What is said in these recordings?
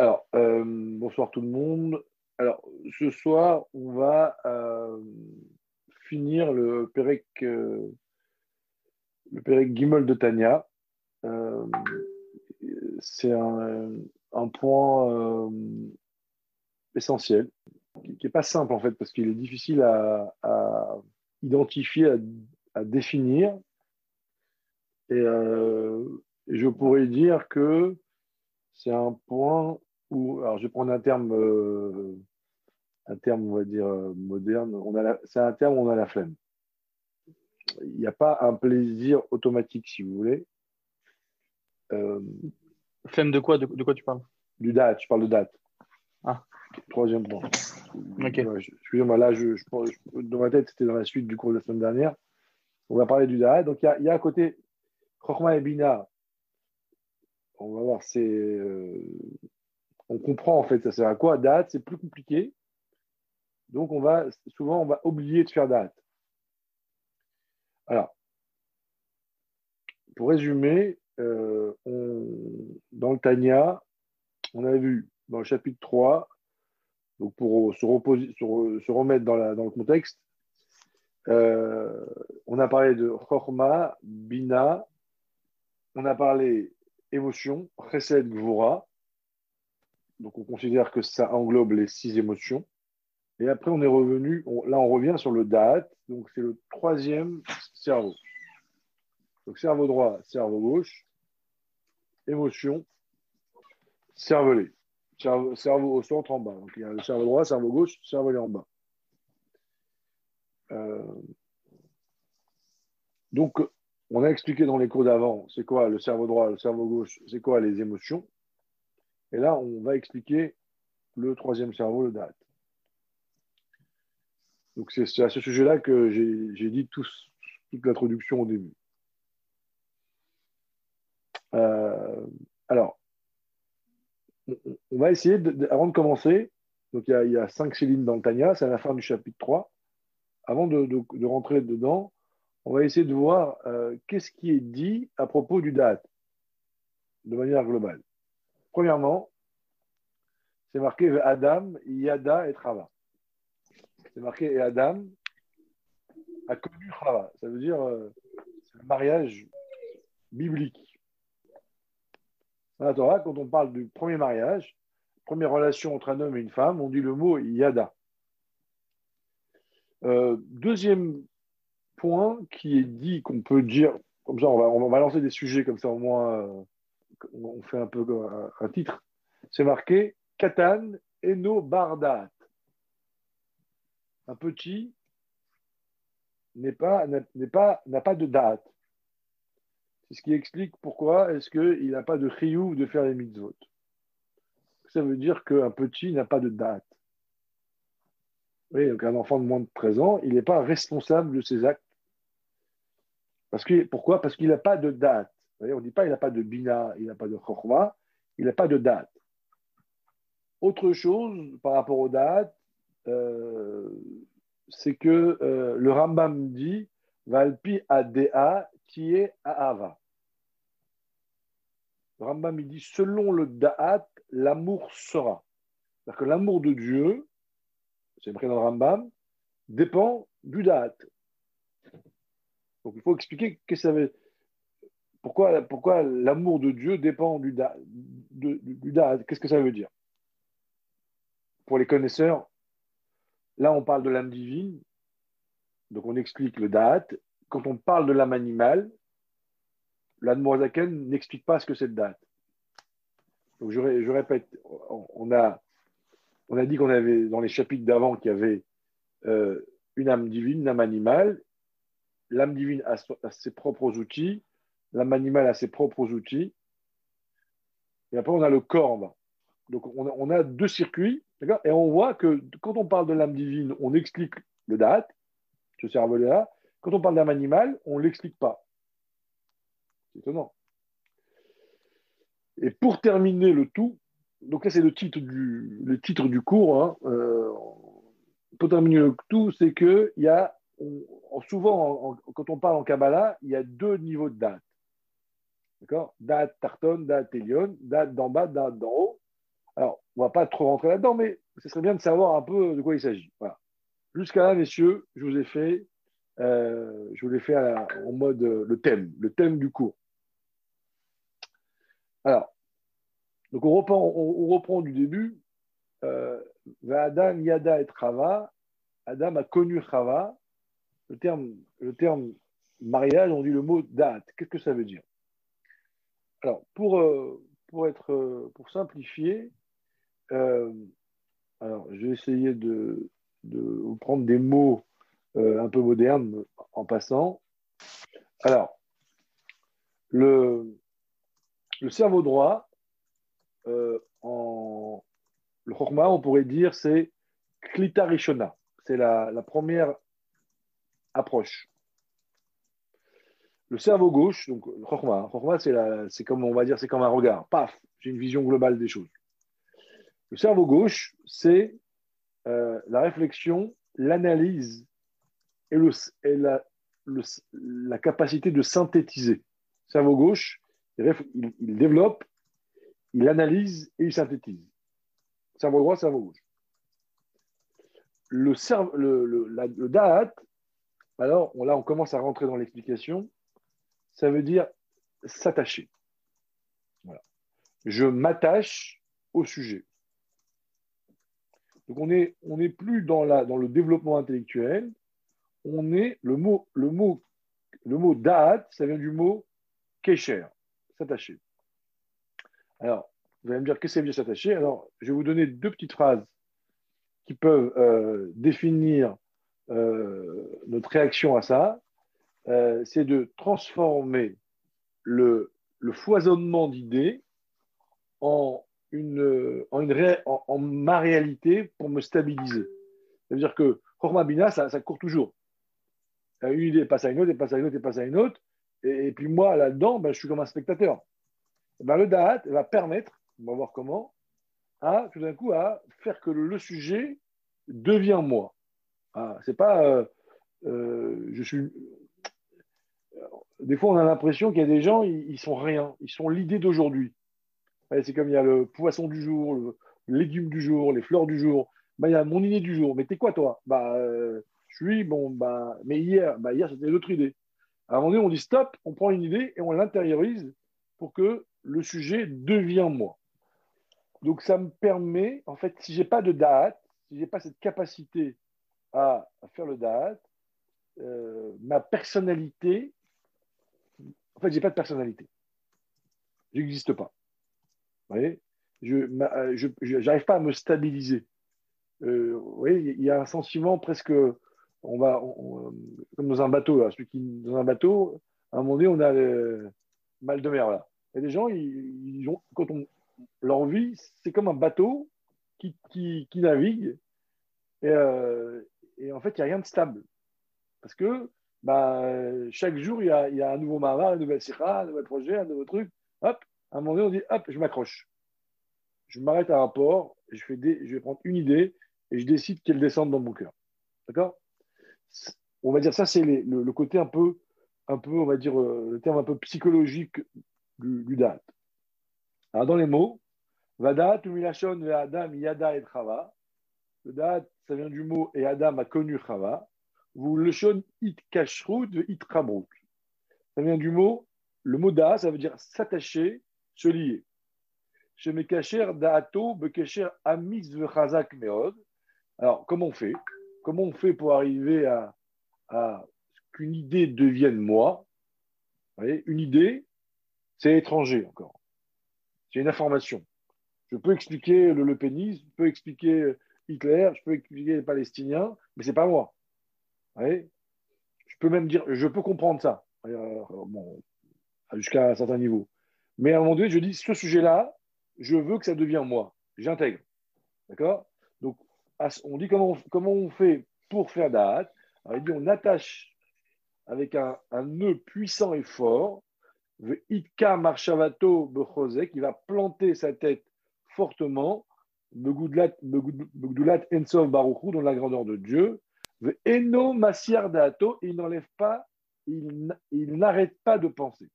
Alors, euh, bonsoir tout le monde. Alors, ce soir, on va euh, finir le Pérec, euh, le Pérec Gimel de Tania. C'est un, point essentiel, qui n'est pas simple en fait, parce qu'il est difficile à, identifier, à, à définir. Et je pourrais dire que c'est un point où, alors je vais prendre un terme, euh, un terme on va dire euh, moderne, on a la- c'est un terme où on a la flemme. Il n'y a pas un plaisir automatique, si vous voulez. Euh, Flemme de quoi? De, de quoi tu parles? Du date, je parle de date. Ah. Troisième point. Ouais, Excusez-moi, là, je, je je- dans ma tête, c'était dans la suite du cours de la semaine dernière. On va parler du date. Donc, il y a, il y a à côté et Bina. On va voir, c'est. euh, on comprend en fait, ça sert à quoi Date, c'est plus compliqué. Donc, on va souvent, on va oublier de faire date. Alors, pour résumer, euh, dans le Tanya, on a vu dans le chapitre 3, donc pour se, remettre dans, le contexte, euh, on a parlé de Chorma, Bina, on a parlé émotion, Chesed, Gvura. Donc on considère que ça englobe les six émotions. Et après, on est revenu, là on revient sur le Da'at, donc c'est le troisième cerveau. Donc cerveau droit, cerveau gauche, émotion, cervelet. Cerveau, cerveau au centre en bas. Donc il y a le cerveau droit, cerveau gauche, cervelet en bas. Euh, donc, on a expliqué dans les cours d'avant, c'est quoi le cerveau droit, le cerveau gauche, c'est quoi les émotions. Et là, on va expliquer le troisième cerveau, le date. Donc, c'est à ce sujet-là que j'ai dit toute l'introduction au début. Euh, alors, on, va essayer, avant de commencer, donc il y a, cinq Céline dans le Tanya, c'est à la fin du chapitre 3. Avant de rentrer dedans, on va essayer de voir euh, qu'est-ce qui est dit à propos du date, de manière globale. Premièrement, c'est marqué Adam, Yada et Trava. C'est marqué et Adam a connu Trava. Ça veut dire euh, le mariage biblique. Dans la Torah, quand on parle du premier mariage, première relation entre un homme et une femme, on dit le mot Yada. Euh, deuxième point qui est dit, qu'on peut dire, comme ça, on va, on va lancer des sujets comme ça, au moins, euh, on fait un peu un, titre. C'est marqué Katan Eno Bardat. Un petit n'est pas, n'a pas de date. C'est ce qui explique pourquoi est-ce qu'il n'a pas de chiyuv de faire les mitzvot. Ça veut dire qu'un petit n'a pas de date. Oui, donc un enfant de moins de 13 ans, il n'est pas responsable de ses actes. Pourquoi? Parce qu'il n'a pas de date. On ne dit pas il n'a pas de bina, il n'a pas de chorma, il n'a pas de date. Autre chose par rapport aux dates, euh, c'est que euh, le Rambam dit Valpi adea tie aava. Le Rambam dit selon le da'at, l'amour sera. C'est-à-dire que l'amour de Dieu, c'est écrit dans le Rambam, dépend du da'at. Donc il faut expliquer qu'est-ce que ça veut pourquoi, pourquoi l'amour de Dieu dépend du da'at. Qu'est-ce que ça veut dire? Pour les connaisseurs, là on parle de l'âme divine, donc on explique le da'at. Quand on parle de l'âme animale, l'Admorazaken n'explique pas ce que c'est le da'at. Donc je, ré- je répète, on a, on a dit qu'on avait, dans les chapitres d'avant, qu'il y avait euh, une âme divine, une âme animale. L'âme divine a ses propres outils, l'âme animale a ses propres outils. Et après, on a le corps. Donc, on a, deux circuits, Et on voit que quand on parle de l'âme divine, on explique le date, ce cerveau-là. Quand on parle d'âme animale, on ne l'explique pas. C'est étonnant. Et pour terminer le tout, donc là c'est le titre du, le titre du cours, hein, euh, pour terminer le tout, c'est que y a, souvent en- en- quand on parle en Kabbalah, il y a deux niveaux de date. D'accord? Date tarton, date elion, date d'en bas, date d'en haut. Alors, on ne va pas trop rentrer là-dedans, mais ce serait bien de savoir un peu de quoi il s'agit. Voilà. Jusqu'à là, messieurs, je vous ai fait, euh, je vous l'ai fait en mode euh, le thème, le thème du cours. Alors, donc on reprend, on, reprend du début. Euh, Adam Yada et Chava. Adam a connu Chava. Le terme, le terme mariage, on dit le mot date. Qu'est-ce que ça veut dire? Alors, pour, euh, pour, être, pour simplifier, euh, alors, je vais essayer de, de prendre des mots un peu modernes en passant. Alors, le, le cerveau droit, euh, en le chokma, on pourrait dire, c'est klita rishona. C'est la, première approche. Le cerveau gauche, donc le chokma, c'est comme on va dire, c'est comme un regard. Paf, j'ai une vision globale des choses. Le cerveau gauche, c'est euh, la réflexion, l'analyse et, le, la, la, capacité de synthétiser. Le cerveau gauche, il développe il analyse et il synthétise. Cerveau droit, cerveau gauche. Le, le, le, da'at, alors là on commence à rentrer dans l'explication, ça veut dire s'attacher. Voilà. Je m'attache au sujet. Donc on n'est on plus dans, la, dans le développement intellectuel, on est le mot, le mot, le mot da'at, ça vient du mot kesher, s'attacher. Alors, vous allez me dire qu'est-ce que ça veut dire s'attacher? Alors, je vais vous donner deux petites phrases qui peuvent euh, définir euh, notre réaction à ça. Euh, c'est de transformer le, foisonnement d'idées en, une, en, ma réalité pour me stabiliser. Ça veut dire que Chorma Bina, ça, court toujours. Une idée passe à une autre, et passe à une autre, et passe à une autre. Et, puis moi, là-dedans, ben, je suis comme un spectateur. Eh ben, le Da'at va permettre, on va voir comment, à tout d'un coup à faire que le, sujet devient moi. Ah, c'est pas euh, euh, je suis. Des fois, on a l'impression qu'il y a des gens, ils, sont rien, ils sont l'idée d'aujourd'hui. C'est comme il y a le poisson du jour, le, légume du jour, les fleurs du jour. Bah, il y a mon idée du jour. Mais t'es quoi, toi? Bah, euh, Je suis, bon, bah, mais hier, bah, hier c'était l'autre idée. À un moment donné, on dit stop, on prend une idée et on l'intériorise pour que le sujet devient moi. Donc ça me permet, en fait, si je n'ai pas de date, si je n'ai pas cette capacité à, faire le date, euh, ma personnalité, en fait, je n'ai pas de personnalité. Je n'existe pas. Vous voyez? Je n'arrive pas à me stabiliser. Euh, vous voyez, il y a un sentiment presque, on va, comme dans un bateau, celui qui, dans un bateau, à un moment donné, on a le mal de mer là. A des gens, ils, ont, quand on, leur vie, c'est comme un bateau qui, qui, navigue. Et, euh, et, en fait, il n'y a rien de stable. Parce que bah, chaque jour, il y, a, un nouveau marin, une nouvelle sira, un nouvel projet, un nouveau truc. Hop, à un moment donné, on dit hop, je m'accroche. Je m'arrête à un port, je, fais je vais prendre une idée et je décide qu'elle descende dans mon cœur. D'accord? On va dire ça, c'est le, côté un peu, un peu, on va dire, euh, le terme un peu psychologique du, date. Alors, dans les mots, Vadat, Umilashon, Adam, Yada et Chava. Le date, ça vient du mot et Adam a connu Chava. Vous le shon it kashrut, it kamrut. Ça vient du mot, le mot da, ça veut dire s'attacher, se lier. Alors, comment on fait? Comment on fait pour arriver à, à qu'une idée devienne moi? Une idée, c'est étranger encore. C'est une information. Je peux expliquer le Le je peux expliquer Hitler, je peux expliquer les Palestiniens, mais ce n'est pas moi. Je peux même dire, je peux comprendre ça, jusqu'à un certain niveau. Mais à un moment donné, je dis, ce sujet-là, je veux que ça devienne moi. J'intègre. D'accord? Donc, on dit comment on, fait pour faire dit, on attache avec un, nœud puissant et fort Itka Marshavato qui va planter sa tête fortement, Ensov Baruchu, dans la grandeur de Dieu. Eno Masiar Dato, il n'enlève pas, il, n'arrête pas de penser.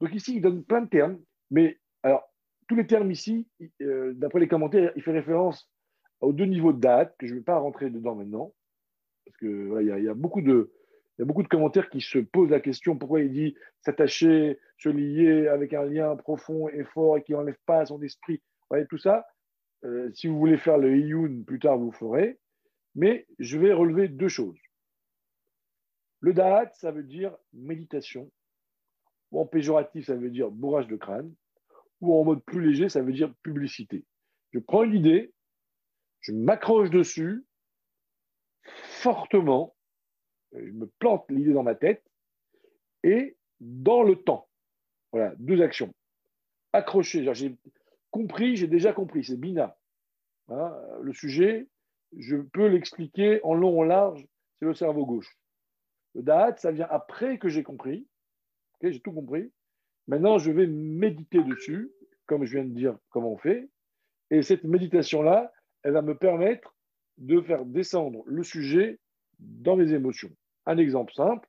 Donc ici, il donne plein de termes, mais alors, tous les termes ici, euh, d'après les commentaires, il fait référence aux deux niveaux de date, que je ne vais pas rentrer dedans maintenant, parce qu'il y, a, y a beaucoup de, il y a beaucoup de commentaires qui se posent la question pourquoi il dit s'attacher, se lier avec un lien profond et fort et qui n'enlève pas son esprit. Vous voyez, tout ça, euh, si vous voulez faire le Iyun plus tard, vous le ferez. Mais je vais relever deux choses. Le Da'at, ça veut dire méditation, ou en péjoratif, ça veut dire bourrage de crâne, ou en mode plus léger, ça veut dire publicité. Je prends une idée, je m'accroche dessus fortement, je me plante l'idée dans ma tête, et dans le temps. Voilà, deux actions. Accrocher, j'ai compris, j'ai déjà compris, c'est Bina. Hein, le sujet, je peux l'expliquer en long, en large, c'est le cerveau gauche. Le Da'at, ça vient après que j'ai compris. j'ai tout compris. Maintenant, je vais méditer dessus, comme je viens de dire comment on fait. Et cette méditation-là, elle va me permettre de faire descendre le sujet dans mes émotions. Un exemple simple,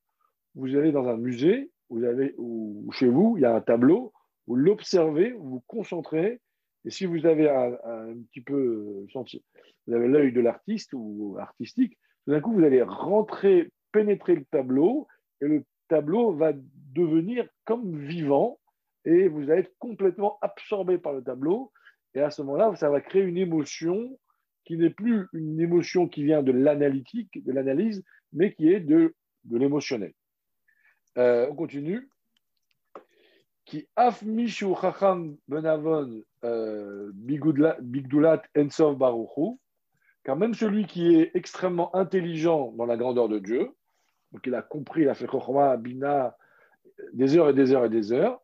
vous allez dans un musée, vous avez, ou chez vous, il y a un tableau, vous l'observez, vous vous concentrez, et si vous avez un, petit peu avez l'œil de l'artiste ou artistique, tout d'un coup, vous allez rentrer, pénétrer le tableau, et le tableau va devenir comme vivant, et vous allez être complètement absorbé par le tableau, et à ce moment-là, ça va créer une émotion qui n'est plus une émotion qui vient de l'analytique, de l'analyse, mais qui est de, de l'émotionnel. Euh, on continue. Qui afmishu chacham benavon euh, bigdulat ensov baruchu, car même celui qui est extrêmement intelligent dans la grandeur de Dieu, donc il a compris, il a fait chokhma, bina, des heures et des heures et des heures,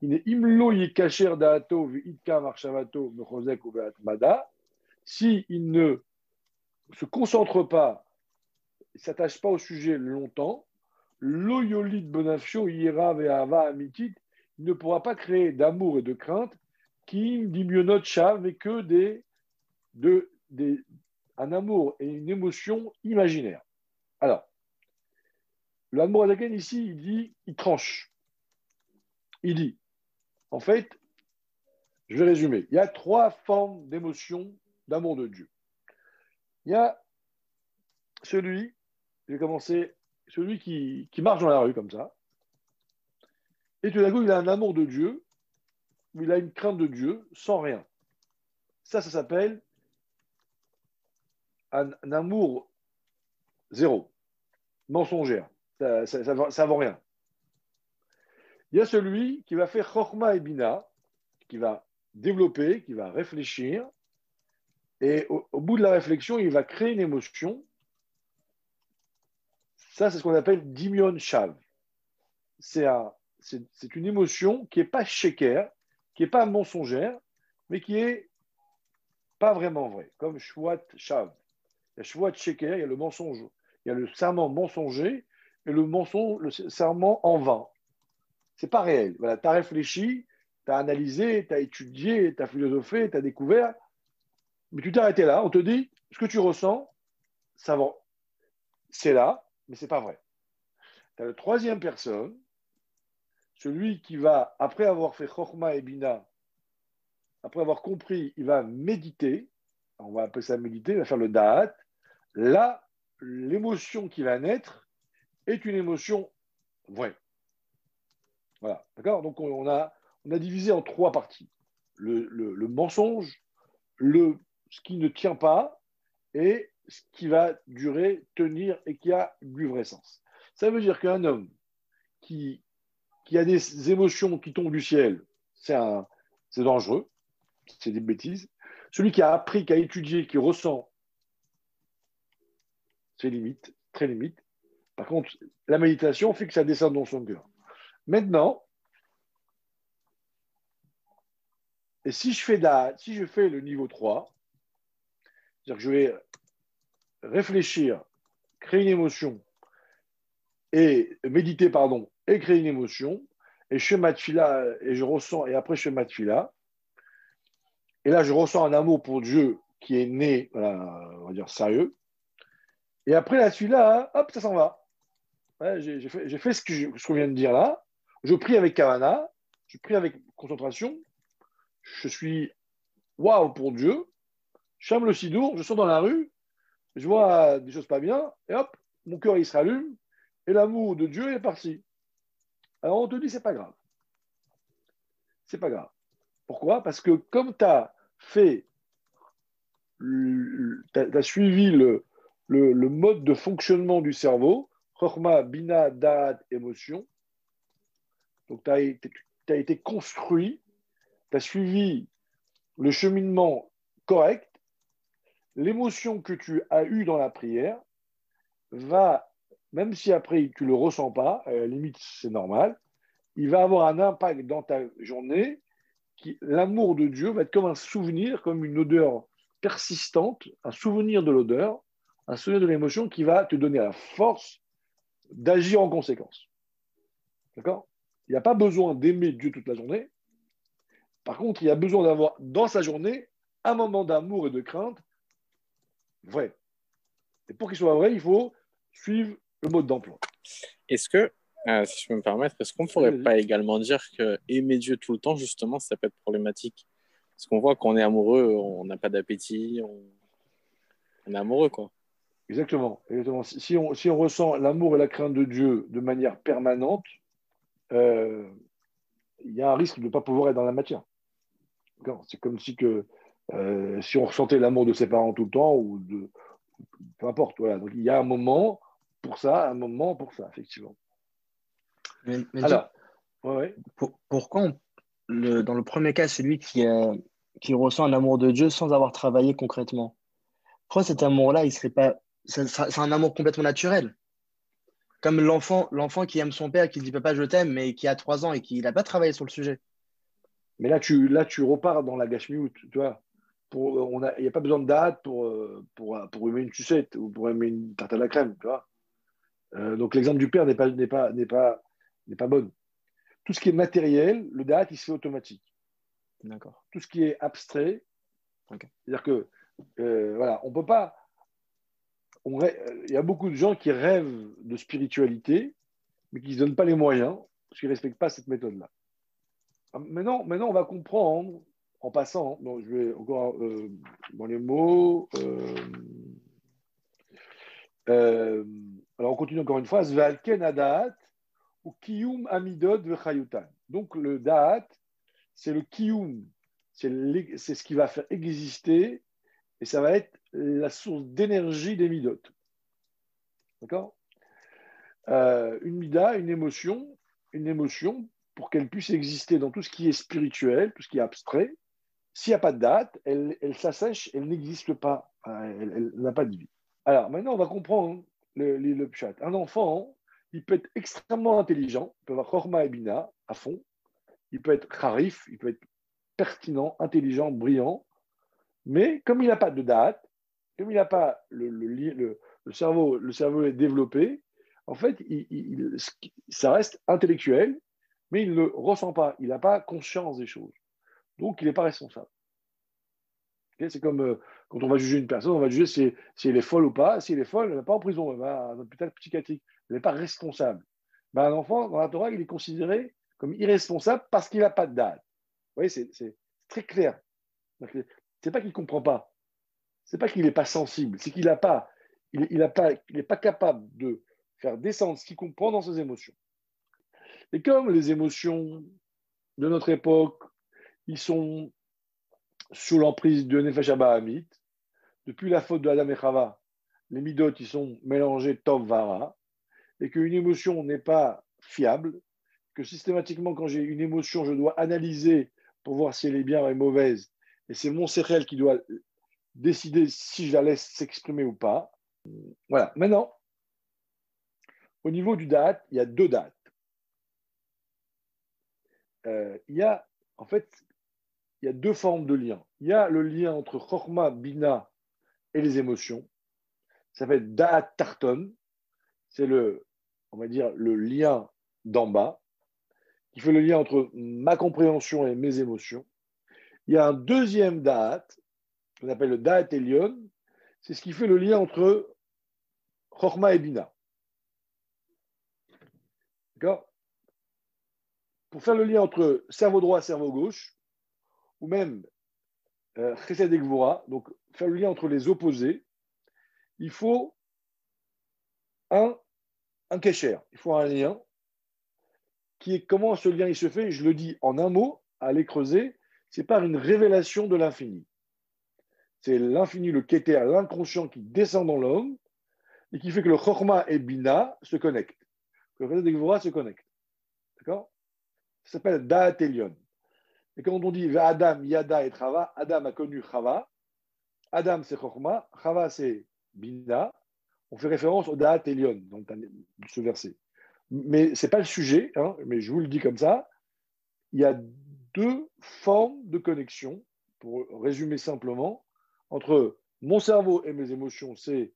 il est imlo yikacher da'ato v'itka marshavato mechozek ou mada, si il ne se concentre pas, ne s'attache pas au sujet longtemps, l'oyolit bonafio ira ve'ava amitit, ne pourra pas créer d'amour et de crainte qui dimionot chav, mais que des, de, des, un amour et une émotion imaginaire. Alors, l'amour laquelle ici, il dit, il tranche. Il dit, en fait, je vais résumer. Il y a trois formes d'émotion d'amour de Dieu. Il y a celui, je vais commencer, celui qui marche dans la rue comme ça, et tout d'un coup, il a un amour de Dieu, il a une crainte de Dieu sans rien. Ça, ça s'appelle un, amour zéro, mensongère. Ça ne vaut rien. Il y a celui qui va faire Chorma et Bina, qui va développer, qui va réfléchir, et au, bout de la réflexion, il va créer une émotion. Ça, c'est ce qu'on appelle Dimion Shav. C'est un, c'est une émotion qui n'est pas shaker, qui n'est pas mensongère, mais qui est pas vraiment vraie, comme Shwat Shav. Il y a Shwat shaker, il y a le mensonge, il y a le serment mensonger et le mensonge, le serment en vain. C'est pas réel. Voilà, tu as réfléchi, tu as analysé, tu as étudié, tu as philosophé, tu as découvert, mais tu t'es arrêté là, on te dit, ce que tu ressens, ça va. C'est là, mais ce n'est pas vrai. Tu as la troisième personne celui qui va, après avoir fait Chokhma et Bina, après avoir compris, il va méditer, on va appeler ça méditer, il va faire le Da'at. Là, l'émotion qui va naître est une émotion vraie. Voilà, d'accord? Donc on a, divisé en trois parties. Le, le, mensonge, le, ce qui ne tient pas et ce qui va durer, tenir et qui a du vrai sens. Ça veut dire qu'un homme qui qu'il y a des émotions qui tombent du ciel, c'est dangereux, c'est des bêtises. Celui qui a appris, qui a étudié, qui ressent, c'est limite, très limite. Par contre, la méditation fait que ça descend dans son cœur. Maintenant, si je fais, si je fais le niveau 3, c'est-à-dire que je vais réfléchir, créer une émotion et méditer, pardon, et créer une émotion, et je fais ma et je ressens, et après je fais ma et là je ressens un amour pour Dieu qui est né, on va dire sérieux, et après la tfila, hop, ça s'en va. j'ai fait, ce qu'on vient de dire là, je prie avec Kavana, je prie avec concentration, je suis waouh pour Dieu, je ferme le sidour, je sors dans la rue, je vois des choses pas bien, et hop, mon cœur il se rallume, et l'amour de Dieu est parti. Alors on te dit, c'est pas grave. C'est pas grave. Pourquoi? Parce que comme tu as fait, tu as, suivi le, le, mode de fonctionnement du cerveau, Chorma, Bina, Da'at, émotion, donc tu as, as, été construit, tu as suivi le cheminement correct, l'émotion que tu as eue dans la prière va, même si après tu le ressens pas, à la limite c'est normal, il va avoir un impact dans ta journée. L'amour de Dieu va être comme un souvenir, comme une odeur persistante, un souvenir de l'odeur, un souvenir de l'émotion qui va te donner la force d'agir en conséquence. D'accord? Il n'y a pas besoin d'aimer Dieu toute la journée. Par contre, il y a besoin d'avoir dans sa journée un moment d'amour et de crainte vrai. Et pour qu'il soit vrai, il faut suivre le mode d'emploi. Est-ce que ah, si je peux me permettre, est-ce qu'on ne pourrait pas également dire que aimer Dieu tout le temps, justement, ça peut être problématique? Parce qu'on voit qu'on est amoureux, on n'a pas d'appétit, on... est amoureux, quoi. Exactement. Exactement. Si, on, si on ressent l'amour et la crainte de Dieu de manière permanente, euh, il y a un risque de ne pas pouvoir être dans la matière. C'est comme si, que, euh, si on ressentait l'amour de ses parents tout le temps, ou de. Peu importe. Voilà. Donc il y a un moment pour ça, un moment pour ça, effectivement. Mais, Alors, pourquoi dans le premier cas, celui qui, qui ressent un amour de Dieu sans avoir travaillé concrètement? Pourquoi cet amour-là, il serait pas. C'est un amour complètement naturel? Comme l'enfant, l'enfant qui aime son père, qui dit papa je t'aime, mais qui a trois ans et qui n'a pas travaillé sur le sujet. Mais là, tu, là, tu repars dans la gâche-mioute, tu vois. Il n'y a pas besoin de date pour, pour, pour aimer une sucette ou pour aimer une tarte à la crème, tu vois. Euh, donc l'exemple du père n'est pas, n'est pas, n'est pas, n'est pas bonne. Tout ce qui est matériel, le date, il se fait automatique. D'accord. Tout ce qui est abstrait, c'est-à-dire que, euh, voilà, on peut pas. il y a beaucoup de gens qui rêvent de spiritualité, mais qui ne se donnent pas les moyens, parce qu'ils ne respectent pas cette méthode-là. Ah, maintenant, maintenant, on va comprendre, en passant, je vais encore euh, dans les mots. Euh, alors, on continue encore une fois. Ou Kiyum Vechayutan. Donc, le Da'at, c'est le Kiyum, c'est ce qui va faire exister et ça va être la source d'énergie des Midot. D'accord? Euh, Une Mida, une émotion, une émotion, pour qu'elle puisse exister dans tout ce qui est spirituel, tout ce qui est abstrait, s'il n'y a pas de date, elle s'assèche, elle n'existe pas, elle, n'a pas de vie. Alors maintenant, on va comprendre Un enfant, il peut être extrêmement intelligent, il peut avoir Chorma et Bina à fond, il peut être Kharif, il peut être pertinent, intelligent, brillant, mais comme il n'a pas de date, comme il n'a pas le, cerveau, le cerveau est développé, en fait, ça reste intellectuel, mais il ne ressent pas, il n'a pas conscience des choses. Donc, il n'est pas responsable. C'est comme euh, quand on va juger une personne, on va juger si, elle est folle ou pas. Si elle est folle, elle n'est pas en prison, elle va à un hôpital psychiatrique il n'est pas responsable. Ben, un enfant, dans la Torah, il est considéré comme irresponsable parce qu'il n'a pas de date. Vous voyez, c'est très clair. C'est pas qu'il ne comprend pas. C'est pas qu'il n'est pas sensible. C'est qu'il n'a pas, n'est pas capable de faire descendre ce qu'il comprend dans ses émotions. Et comme les émotions de notre époque, ils sont sous l'emprise de Nefesh Hamit, depuis la faute de Adam et Chava, les midot, ils sont mélangés Tov Vara, et qu'une émotion n'est pas fiable, que systématiquement, quand j'ai une émotion, je dois analyser pour voir si elle est bien ou mauvaise, et c'est mon cerveau qui doit décider si je la laisse s'exprimer ou pas. Voilà. Maintenant, au niveau du date, il y a deux dates. Euh, il y a, en fait, il y a deux formes de lien. Il y a le lien entre Chorma, Bina et les émotions. Ça fait Da'at Tarton. C'est le on va dire, le lien d'en bas, qui fait le lien entre ma compréhension et mes émotions. Il y a un deuxième da'at, qu'on appelle le da'at Elion, c'est ce qui fait le lien entre Chorma et Bina. D'accord? Pour faire le lien entre cerveau droit et cerveau gauche, ou même euh, Chesed donc faire le lien entre les opposés, il faut un, un kécher, il faut un lien qui est comment ce lien il se fait, je le dis en un mot, à aller creuser, c'est par une révélation de l'infini. C'est l'infini, le keter, l'inconscient qui descend dans l'homme et qui fait que le chorma et bina se connectent. Que le Gvura se connecte. D'accord? Ça s'appelle Da'at Elion. Et quand on dit Adam, Yada et Chava, Adam a connu Chava. Adam, c'est Chorma. Chava, c'est Bina. On fait référence au Da'at Elion, dans ce verset. Mais ce n'est pas le sujet, hein, mais je vous le dis comme ça. Il y a deux formes de connexion, pour résumer simplement, entre mon cerveau et mes émotions, c'est,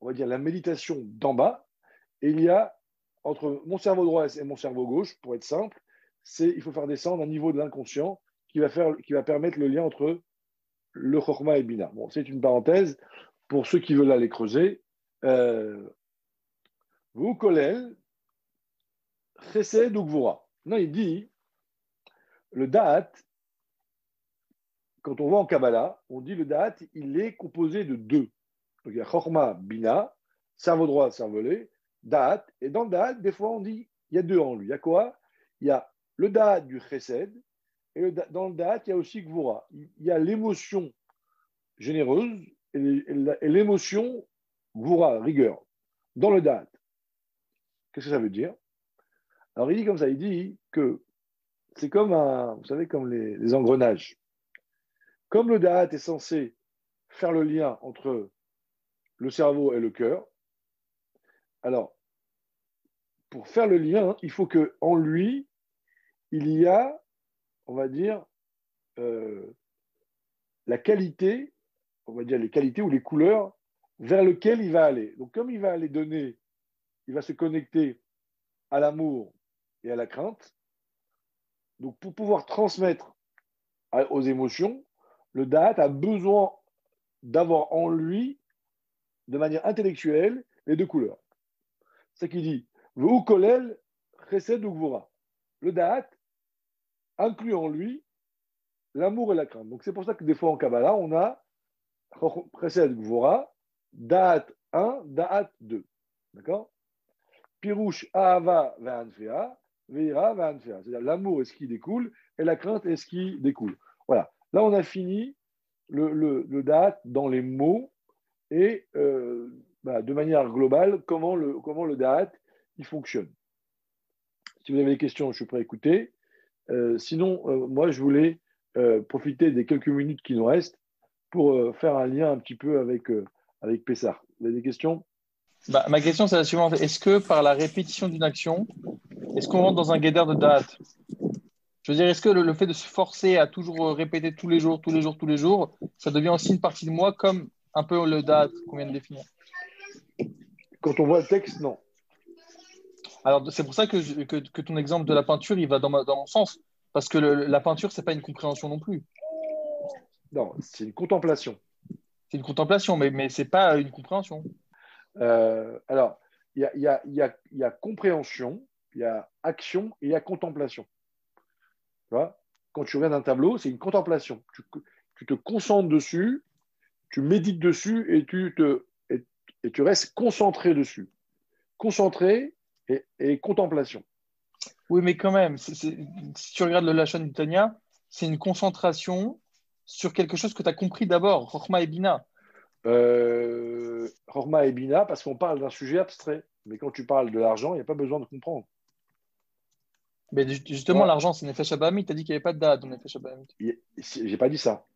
on va dire, la méditation d'en bas, et il y a entre mon cerveau droit et mon cerveau gauche, pour être simple, c'est il faut faire descendre un niveau de l'inconscient qui va, faire, qui va permettre le lien entre le chokma et bina. Bon, c'est une parenthèse pour ceux qui veulent aller creuser. Euh, vous, Kolel, Chesed ou. Non, il dit le Da'at, quand on voit en Kabbalah, on dit le Da'at, il est composé de deux. Donc il y a Chorma, Bina, cerveau droit, cervelet, Da'at. Et dans le Da'at, des fois, on dit il y a deux en lui. Il y a quoi? Il y a le Da'at du Chesed, et dans le Da'at, il y a aussi Gvura. Il y a l'émotion généreuse et l'émotion Gvura, rigueur, dans le Da'at. Qu'est-ce que ça veut dire? Alors il dit comme ça, il dit que c'est comme un, vous savez, comme les, engrenages. Comme le Da'at est censé faire le lien entre le cerveau et le cœur, alors, pour faire le lien, il faut qu'en lui, il y a, on va dire, euh, la qualité, on va dire les qualités ou les couleurs vers lesquelles il va aller. Donc, comme il va aller donner, il va se connecter à l'amour et à la crainte, donc, pour pouvoir transmettre aux émotions, le Da'at a besoin d'avoir en lui, de manière intellectuelle, les deux couleurs. C'est ce qu'il dit. Le Da'at inclut en lui l'amour et la crainte. Donc, c'est pour ça que des fois en Kabbalah, on a chesed gvura, Da'at 1, Da'at 2. D'accord? Pirouche Ahava Ve'anfea, c'est-à-dire l'amour est ce qui découle et la crainte est ce qui découle. Voilà. Là, on a fini le, le, date dans les mots et euh, bah, de manière globale comment le, comment le il fonctionne. Si vous avez des questions, je suis prêt à écouter. Euh, sinon, euh, moi, je voulais profiter des quelques minutes qui nous restent pour faire un lien un petit peu avec, avec Pessar. Vous avez des questions? Bah, Ma question, c'est la suivante. Est-ce que par la répétition d'une action, est-ce qu'on rentre dans un guédard de date? Je veux dire, est-ce que le, fait de se forcer à toujours répéter tous les jours, tous les jours, tous les jours, ça devient aussi une partie de moi comme un peu le date qu'on vient de définir? Quand on voit le texte, non. Alors, c'est pour ça que, que, ton exemple de la peinture, il va dans, dans mon sens. Parce que la peinture, ce n'est pas une compréhension non plus. Non, c'est une contemplation. C'est une contemplation, mais, mais ce n'est pas une compréhension. Euh, alors, il y a, y, a, y, y a, compréhension, il y a action et il y a contemplation. Tu vois? Quand tu regardes un tableau, c'est une contemplation. Tu, tu, te concentres dessus, tu médites dessus et tu, te, et, tu restes concentré dessus. Concentré et, et contemplation. Oui, mais quand même, si tu regardes le Lachon du Tania, c'est une concentration sur quelque chose que tu as compris d'abord, Rochma et Bina. Euh, Rochma et Bina, parce qu'on parle d'un sujet abstrait. Mais quand tu parles de l'argent, il n'y a pas besoin de comprendre. Mais justement, l'argent, c'est Nefesh Abamit. Tu as dit qu'il n'y avait pas de date dans Nefesh Abamit. J'ai pas dit ça.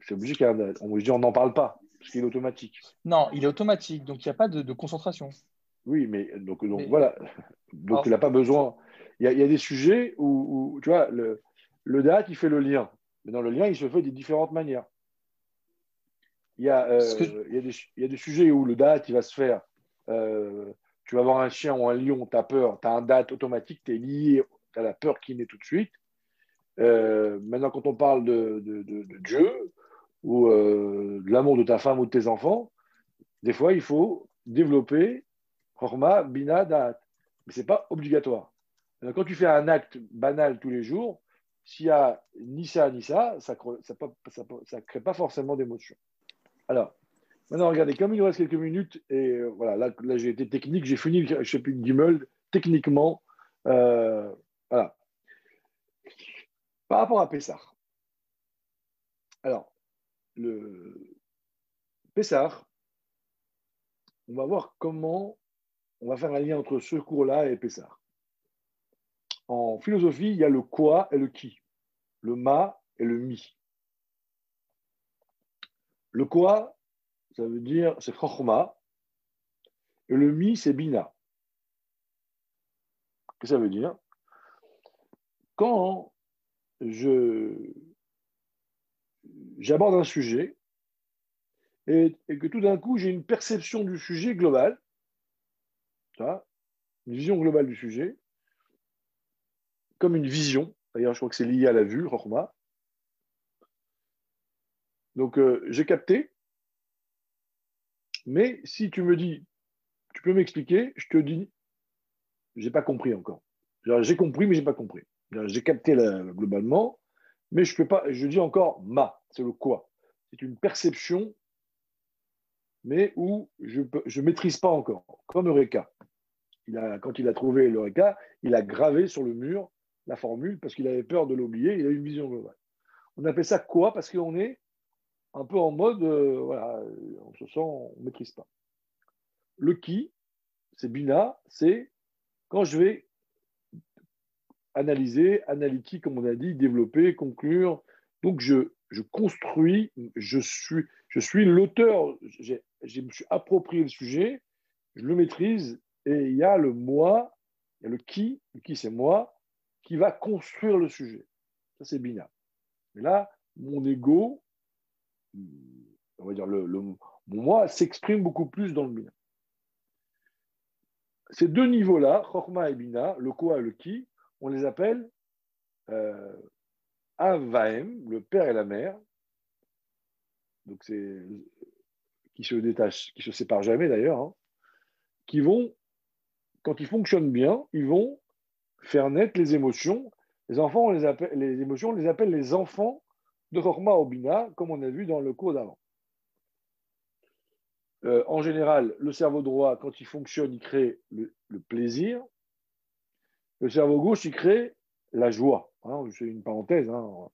C'est obligé qu'il y ait un date. On dit on n'en parle pas, parce qu'il est automatique. Non, il est automatique, donc il n'y a pas de, concentration. Oui, mais donc, donc voilà. Donc il n'a pas besoin. Il y, a, il y, a, des sujets où, tu vois, le, le date, il fait le lien. Mais dans le lien, il se fait de différentes manières. Il y a, euh, il y a, des, il y a des sujets où le date, il va se faire. Euh, tu vas voir un chien ou un lion, tu as peur, tu as un date automatique, tu es lié, tu as la peur qui naît tout de suite. Euh, maintenant, quand on parle de, Dieu ou de l'amour de ta femme ou de tes enfants, des fois, il faut développer Horma, Bina, Da'at. Mais ce n'est pas obligatoire. quand tu fais un acte banal tous les jours, s'il y a ni ça ni ça, ça ne crée pas forcément d'émotion. Alors, maintenant, regardez, comme il nous reste quelques minutes, et euh, voilà, là, j'ai été technique, j'ai fini le chapitre Gimel, techniquement, euh, voilà. Par rapport à Pessar. Alors, le Pessar, on va voir comment on va faire un lien entre ce cours-là et Pessar. En philosophie, il y a le quoi et le qui, le ma et le mi. Le quoi, ça veut dire, c'est chokhma, et le mi, c'est bina. Qu'est-ce que ça veut dire? Quand je j'aborde un sujet et, que tout d'un coup j'ai une perception du sujet une vision globale du sujet, comme une vision. D'ailleurs, je crois que c'est lié à la vue, Rochma. Donc, euh, j'ai capté. Mais si tu me dis, tu peux m'expliquer, je te dis, j'ai pas compris encore. J'ai compris, mais j'ai pas compris. J'ai capté globalement, mais je peux pas. Je dis encore ma, c'est le quoi. C'est une perception, mais où je ne maîtrise pas encore. Comme Eureka. Il a, quand il a trouvé l'Eureka, il a gravé sur le mur la formule parce qu'il avait peur de l'oublier, il a une vision globale. On appelle ça quoi? Parce qu'on est un peu en mode, euh, voilà, on se sent, on ne maîtrise pas. Le qui, c'est Bina, c'est quand je vais analyser, analytique, comme on a dit, développer, conclure. Donc je, je construis, je suis, je suis l'auteur, je me suis approprié le sujet, je le maîtrise, et il y a le moi, il y a le qui, le qui c'est moi, qui va construire le sujet. Ça, c'est Bina. Mais là, mon ego, on va dire le, mon moi, s'exprime beaucoup plus dans le Bina. Ces deux niveaux-là, Chorma et Bina, le quoi et le qui, on les appelle euh, Avaem, le père et la mère. Donc, c'est qui se détachent, qui se séparent jamais d'ailleurs, hein, qui vont, quand ils fonctionnent bien, ils vont faire naître les émotions. Les enfants, les, émotions, on les appelle les enfants de Chorma Obina, comme on a vu dans le cours d'avant. Euh, en général, le cerveau droit, quand il fonctionne, il crée le, plaisir. Le cerveau gauche, il crée la joie. Hein, c'est une parenthèse. Hein.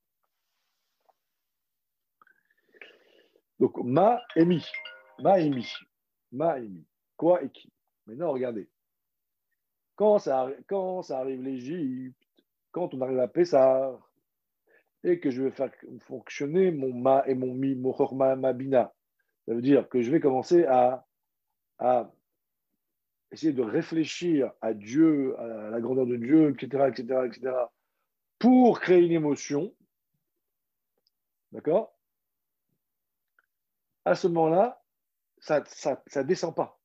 Donc, ma et mi. Ma et mi. Ma et mi. Quoi et qui? Maintenant, regardez. Quand ça, quand ça arrive l'Égypte, quand on arrive à Pessah, et que je vais faire fonctionner mon ma et mon mi, mon chorma, ma bina, ça veut dire que je vais commencer à, à essayer de réfléchir à Dieu, à la grandeur de Dieu, etc., etc., etc., pour créer une émotion. D'accord? À ce moment-là, ça ça, descend pas.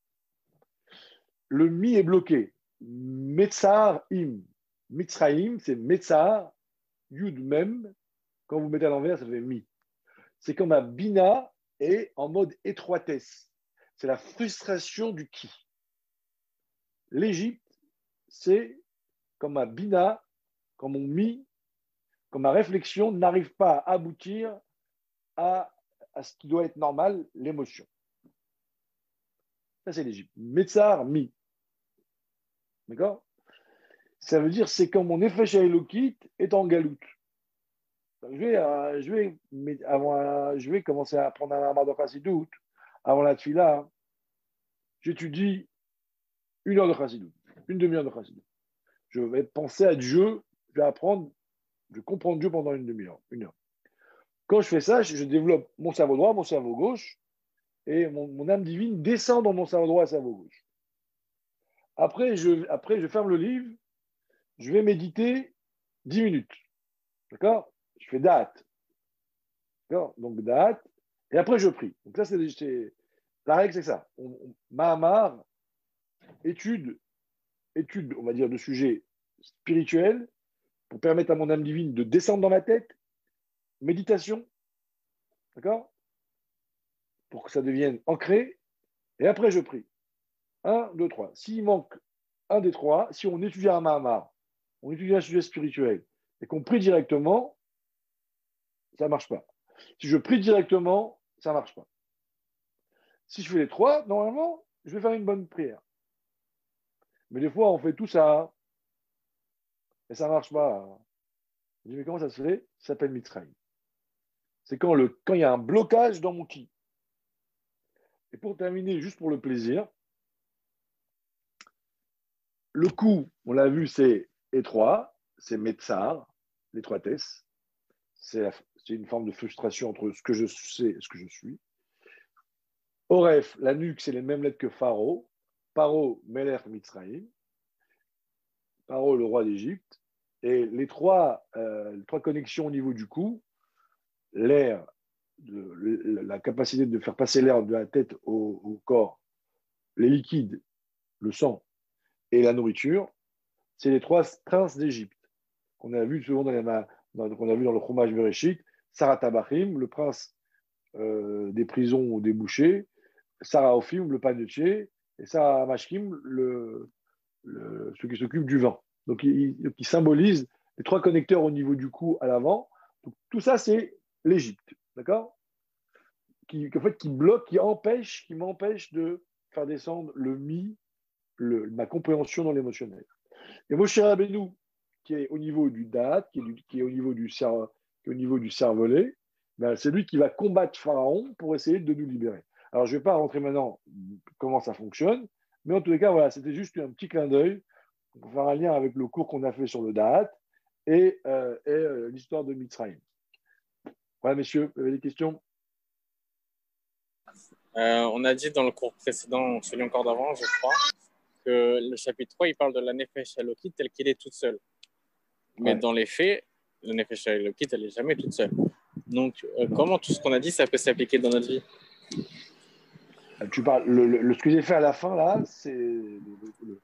Le mi est bloqué. Metzar im. Mitzraim, c'est Metzar, Yud même. Quand vous mettez à l'envers, ça fait mi. C'est comme un bina et en mode étroitesse. C'est la frustration du qui. L'Égypte, c'est comme un bina, comme mon mi, comme ma réflexion n'arrive pas à aboutir à ce qui doit être normal, l'émotion. Ça, c'est l'Égypte. Metzar, mi. D'accord? Ça veut dire c'est quand mon effet Shailokit est en galoute. Je vais, euh, je, vais, avant, je vais commencer à apprendre un de Chassidout. Avant la tfila, j'étudie une heure de Chassidout, une demi-heure de Chassidout. Je vais penser à Dieu, je vais apprendre, je comprends Dieu pendant une demi-heure, une heure. Quand je fais ça, je développe mon cerveau droit, mon cerveau gauche, et mon, âme divine descend dans mon cerveau droit et cerveau gauche. Après je, après, je ferme le livre, je vais méditer 10 minutes. D'accord? Je fais date. D'accord? Donc date. Et après, je prie. Donc là, c'est la règle, c'est ça. Mahamar, étude, étude, on va dire, de sujets spirituels pour permettre à mon âme divine de descendre dans ma tête. Méditation. D'accord? Pour que ça devienne ancré. Et après, je prie. 1, 2, 3. S'il manque un des trois, si on étudie un Mahamar, on étudie un sujet spirituel, et qu'on prie directement, ça ne marche pas. Si je prie directement, ça ne marche pas. Si je fais les trois, normalement, je vais faire une bonne prière. Mais des fois, on fait tout ça et ça ne marche pas. Je dis, mais comment ça se fait? Ça s'appelle Mitzrayim. C'est quand, quand il y a un blocage dans mon ki. Et pour terminer, juste pour le plaisir, le coup, on l'a vu, c'est étroit, c'est Metzar, l'étroitesse. C'est une forme de frustration entre ce que je sais et ce que je suis. Oref, la nuque, c'est les mêmes lettres que Pharaon. Paro, Meler, Mitzrayim. Paro, le roi d'Égypte. Et les trois, euh, trois connexions au niveau du cou, l'air, la capacité de faire passer l'air de la tête au, corps, les liquides, le sang et la nourriture, c'est les trois princes d'Égypte qu'on a vu souvent dans, les, dans le fromage Bereshit, Sarah Tabachim, le prince euh, des prisons ou des bouchers, Sarah Ophim, le panetier, et Sarah Mashkim, le, qui s'occupent du vin. Donc, il, symbolise les trois connecteurs au niveau du cou à l'avant. Tout ça, c'est l'Égypte. D'accord? Qui, en fait, qui bloque, qui empêche, qui m'empêche de faire descendre le mi, ma compréhension dans l'émotionnel. Et Moshe Rabbeinu, qui est au niveau du date, qui est, au niveau du, au niveau du cervelet, ben, c'est lui qui va combattre Pharaon pour essayer de nous libérer. Alors, je ne vais pas rentrer maintenant comment ça fonctionne, mais en tous les cas, voilà, c'était juste un petit clin d'œil pour faire un lien avec le cours qu'on a fait sur le date et, euh, euh, l'histoire de Mitzrayim. Voilà, messieurs, vous avez des questions? Euh, On a dit dans le cours précédent, celui encore d'avant, je crois, que le chapitre 3, il parle de la Nefesh Elokit telle qu'il est toute seule. Mais dans les faits, la Nefesh Elokit, elle n'est jamais toute seule. Donc, euh, comment tout ce qu'on a dit, ça peut s'appliquer dans notre vie? Euh, Tu parles, le, ce que j'ai fait à la fin, là, c'est le,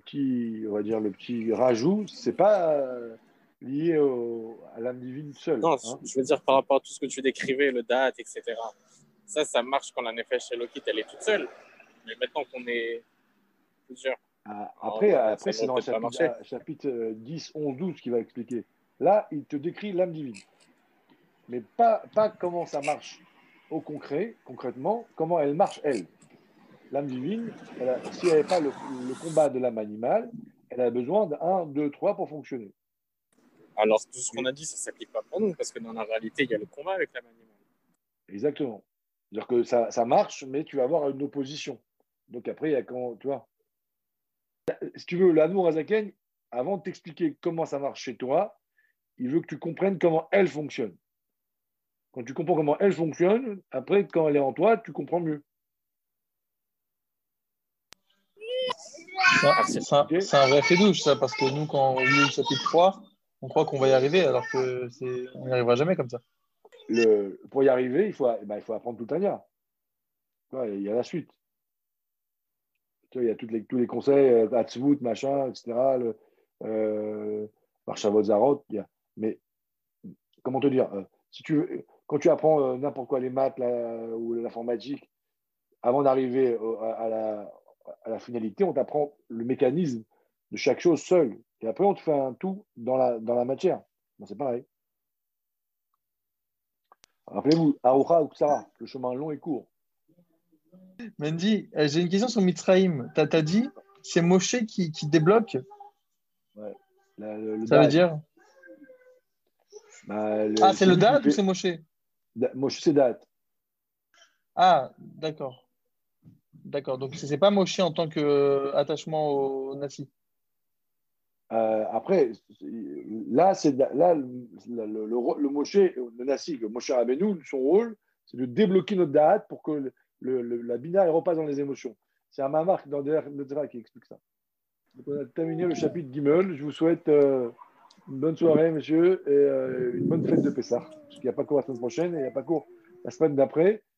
petit, on va dire, le petit rajout, c'est pas lié à l'âme divine seule. Non, hein. je veux dire par rapport à tout ce que tu décrivais, le date, etc. Ça, ça marche quand la Nefesh Elokit, elle est toute seule. Mais maintenant qu'on est plusieurs. Ah, après, après c'est dans le chapitre, chapitre, 10, 11, 12 qui va expliquer. Là, il te décrit l'âme divine. Mais pas, pas comment ça marche au concret, concrètement, comment elle marche, elle. L'âme divine, si elle n'avait pas le, le, combat de l'âme animale, elle a besoin de 1, 2, 3 pour fonctionner. Alors, tout ce qu'on a dit, ça ne s'applique pas pour nous, parce que dans la réalité, il y a le combat avec la animale. Exactement. C'est-à-dire que ça, ça, marche, mais tu vas avoir une opposition. Donc après, il y a quand, tu vois. Si tu veux, l'amour Azaken, avant de t'expliquer comment ça marche chez toi, il veut que tu comprennes comment elle fonctionne. Quand tu comprends comment elle fonctionne, après, quand elle est en toi, tu comprends mieux. C'est un, vrai fait douche, ça, parce que nous, quand on lit le chapitre 3, on croit qu'on va y arriver alors que c'est on n'y arrivera jamais comme ça. Pour y arriver, il faut, faut apprendre tout un il y a la suite. Il y a les, tous les conseils, euh, Hatzvut, machin, etc. Le, euh. Mais comment te dire euh, Quand tu apprends euh, n'importe quoi, les maths ou l'informatique, avant d'arriver à la, à la finalité, on t'apprend le mécanisme de chaque chose seul. Et après, on te fait un tout dans la, dans la matière. c'est pareil. Rappelez-vous, Aoucha ou Ksara, le chemin long et court. Mendy, euh, j'ai une question sur Mitzrayim. Tu as, dit, c'est Moshe qui, qui débloque ouais. Ça veut dire bah, Ah, c'est le date ou c'est Moshe? Moshe, c'est date. Ah, d'accord. D'accord. Donc, ce n'est pas Moshe en tant qu'attachement au Nasi euh, après, là, c'est là le, le, le, Moshe, le Nassi, le Moshe Rabbeinu, son rôle, c'est de débloquer notre date pour que la bina repasse dans les émotions. C'est un mamar dans le qui explique ça. Donc, on a terminé le chapitre Gimel. Je vous souhaite euh, une bonne soirée, monsieur, et euh, une bonne fête de Pessah. Parce qu'il n'y a pas cours la semaine prochaine et il n'y a pas cours la semaine d'après.